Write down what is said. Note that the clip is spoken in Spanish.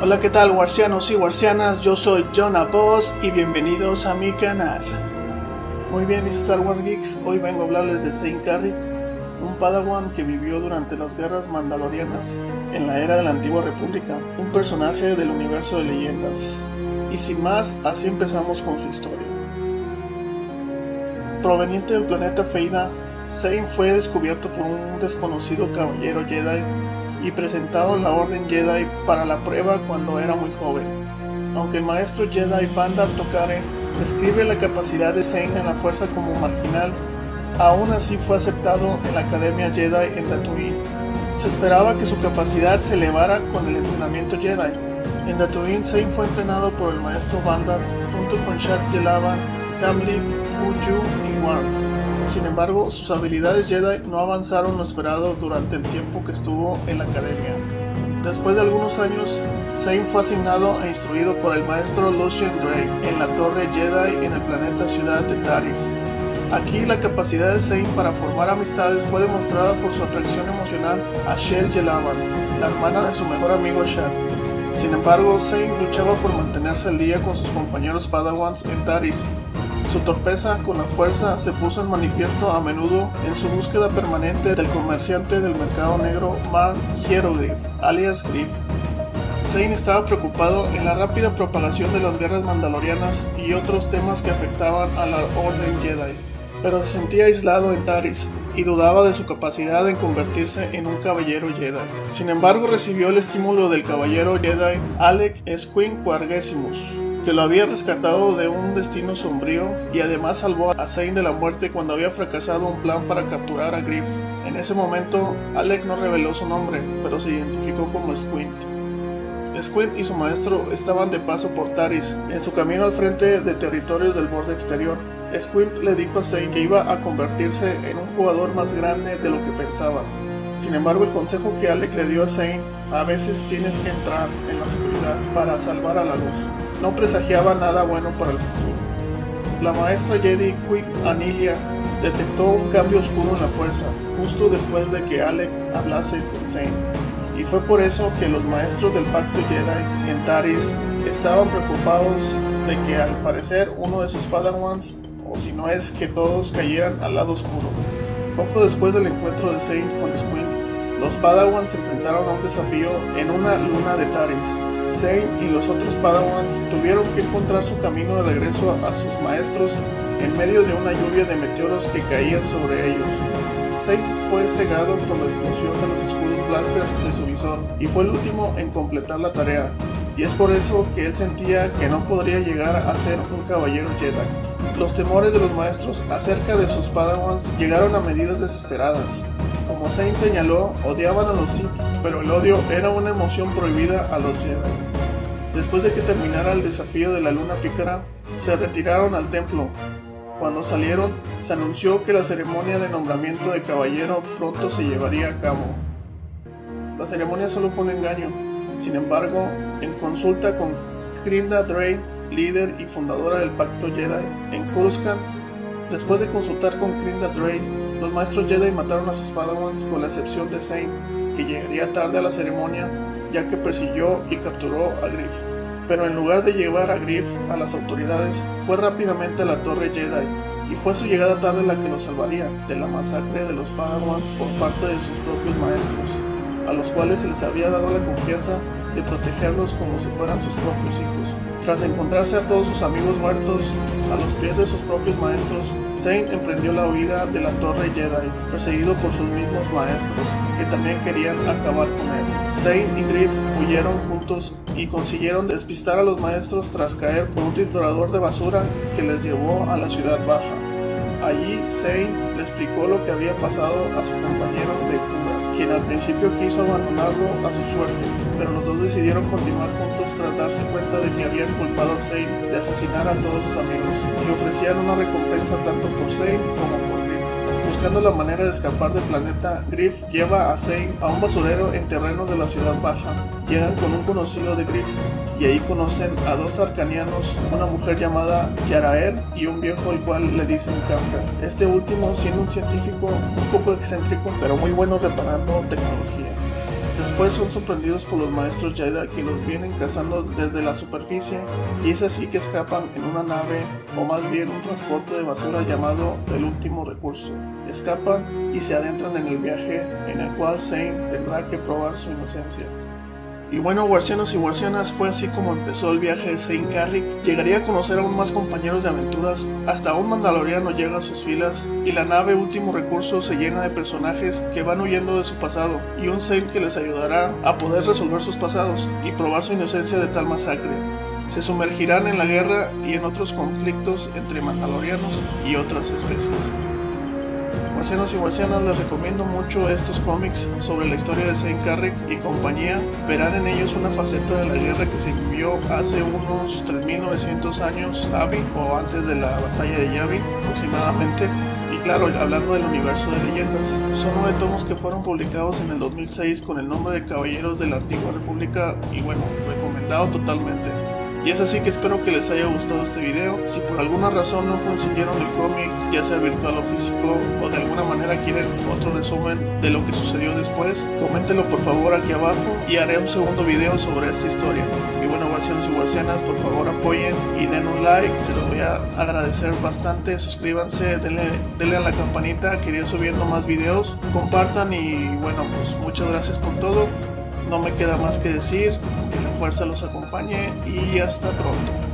Hola, ¿qué tal, Warcianos y Warcianas? Yo soy Jonah Boss y bienvenidos a mi canal. Muy bien, Star Wars Geeks, hoy vengo a hablarles de Saint Carrick, un Padawan que vivió durante las guerras mandalorianas en la era de la Antigua República, un personaje del universo de leyendas. Y sin más, así empezamos con su historia. Proveniente del planeta Feida, Saint fue descubierto por un desconocido caballero Jedi y presentado en la Orden Jedi para la prueba cuando era muy joven. Aunque el maestro Jedi Bandar Tokare describe la capacidad de Zane en la fuerza como marginal, aún así fue aceptado en la Academia Jedi en Tatooine. Se esperaba que su capacidad se elevara con el entrenamiento Jedi. En Tatooine, Zane fue entrenado por el maestro Bandar junto con Shad Yelaban, Kamlik, Uju y Warren. Sin embargo, sus habilidades Jedi no avanzaron lo esperado durante el tiempo que estuvo en la academia. Después de algunos años, Zane fue asignado e instruido por el maestro Lucian Drake en la torre Jedi en el planeta ciudad de Taris. Aquí la capacidad de Zane para formar amistades fue demostrada por su atracción emocional a Shell Yelaban, la hermana de su mejor amigo Shad. Sin embargo, Zane luchaba por mantenerse al día con sus compañeros Padawans en Taris su torpeza con la fuerza se puso en manifiesto a menudo en su búsqueda permanente del comerciante del mercado negro Man Hieroglyph, alias Griff. Zane estaba preocupado en la rápida propagación de las guerras mandalorianas y otros temas que afectaban a la Orden Jedi, pero se sentía aislado en Taris y dudaba de su capacidad en convertirse en un caballero Jedi. Sin embargo, recibió el estímulo del caballero Jedi Alec Esquin Quargesimus, que lo había rescatado de un destino sombrío y además salvó a Zane de la muerte cuando había fracasado un plan para capturar a Griff. En ese momento, Alec no reveló su nombre, pero se identificó como Squint. Squint y su maestro estaban de paso por Taris, en su camino al frente de territorios del borde exterior. Squint le dijo a Zane que iba a convertirse en un jugador más grande de lo que pensaba. Sin embargo, el consejo que Alec le dio a Zane, a veces tienes que entrar en la oscuridad para salvar a la luz no presagiaba nada bueno para el futuro. La maestra Jedi Quick Anilia detectó un cambio oscuro en la fuerza justo después de que Alec hablase con Zane, y fue por eso que los maestros del pacto Jedi en Taris estaban preocupados de que al parecer uno de sus padawans, o si no es que todos cayeran al lado oscuro. Poco después del encuentro de Zane con Squint, los padawans se enfrentaron a un desafío en una luna de Taris, Zane y los otros Padawans tuvieron que encontrar su camino de regreso a sus maestros en medio de una lluvia de meteoros que caían sobre ellos. Zane fue cegado por la explosión de los escudos blasters de su visor y fue el último en completar la tarea, y es por eso que él sentía que no podría llegar a ser un caballero Jedi. Los temores de los maestros acerca de sus Padawans llegaron a medidas desesperadas, como Saint señaló, odiaban a los Sith, pero el odio era una emoción prohibida a los Jedi. Después de que terminara el desafío de la luna pícara, se retiraron al templo. Cuando salieron, se anunció que la ceremonia de nombramiento de caballero pronto se llevaría a cabo. La ceremonia solo fue un engaño. Sin embargo, en consulta con Krinda Drey, líder y fundadora del Pacto Jedi, en Coruscant, después de consultar con Krinda Drey, los maestros Jedi mataron a sus Padawans con la excepción de Zane, que llegaría tarde a la ceremonia ya que persiguió y capturó a Griff. Pero en lugar de llevar a Griff a las autoridades, fue rápidamente a la torre Jedi, y fue su llegada tarde la que lo salvaría de la masacre de los Padawans por parte de sus propios maestros, a los cuales se les había dado la confianza de protegerlos como si fueran sus propios hijos. Tras encontrarse a todos sus amigos muertos a los pies de sus propios maestros, Zane emprendió la huida de la Torre Jedi, perseguido por sus mismos maestros, que también querían acabar con él. Zane y Griff huyeron juntos y consiguieron despistar a los maestros tras caer por un triturador de basura que les llevó a la ciudad baja. Allí, Zane le explicó lo que había pasado a su compañero de fuga, quien al principio quiso abandonarlo a su suerte, pero los dos decidieron continuar juntos tras darse cuenta de que habían culpado a Zane de asesinar a todos sus amigos y ofrecían una recompensa tanto por Zane como por. Buscando la manera de escapar del planeta, Griff lleva a Zane a un basurero en terrenos de la ciudad baja. Llegan con un conocido de Griff y ahí conocen a dos arcanianos, una mujer llamada Yarael y un viejo el cual le dicen Campbell. Este último siendo un científico un poco excéntrico pero muy bueno reparando tecnología. Después son sorprendidos por los maestros Jedi que los vienen cazando desde la superficie y es así que escapan en una nave o más bien un transporte de basura llamado el último recurso. Escapan y se adentran en el viaje en el cual Zane tendrá que probar su inocencia. Y bueno, guarcianos y guarcianas, fue así como empezó el viaje de Saint Carrick. Llegaría a conocer aún más compañeros de aventuras, hasta un mandaloriano llega a sus filas, y la nave Último Recurso se llena de personajes que van huyendo de su pasado, y un Saint que les ayudará a poder resolver sus pasados y probar su inocencia de tal masacre. Se sumergirán en la guerra y en otros conflictos entre mandalorianos y otras especies. Marcianos y marcianas les recomiendo mucho estos cómics sobre la historia de Saint Carrick y compañía. Verán en ellos una faceta de la guerra que se vivió hace unos 3900 años, Abby, o antes de la batalla de Yavin aproximadamente. Y claro, hablando del universo de leyendas, son nueve tomos que fueron publicados en el 2006 con el nombre de Caballeros de la Antigua República y bueno, recomendado totalmente. Y es así que espero que les haya gustado este video. Si por alguna razón no consiguieron el cómic, ya sea virtual o físico, o de alguna manera quieren otro resumen de lo que sucedió después, coméntenlo por favor aquí abajo y haré un segundo video sobre esta historia. Y bueno, guarcianos y guarcianas, por favor apoyen y den un like, se los voy a agradecer bastante. Suscríbanse, denle, denle a la campanita, quería subiendo más videos, compartan y bueno, pues muchas gracias por todo. No me queda más que decir, fuerza los acompañe y hasta pronto.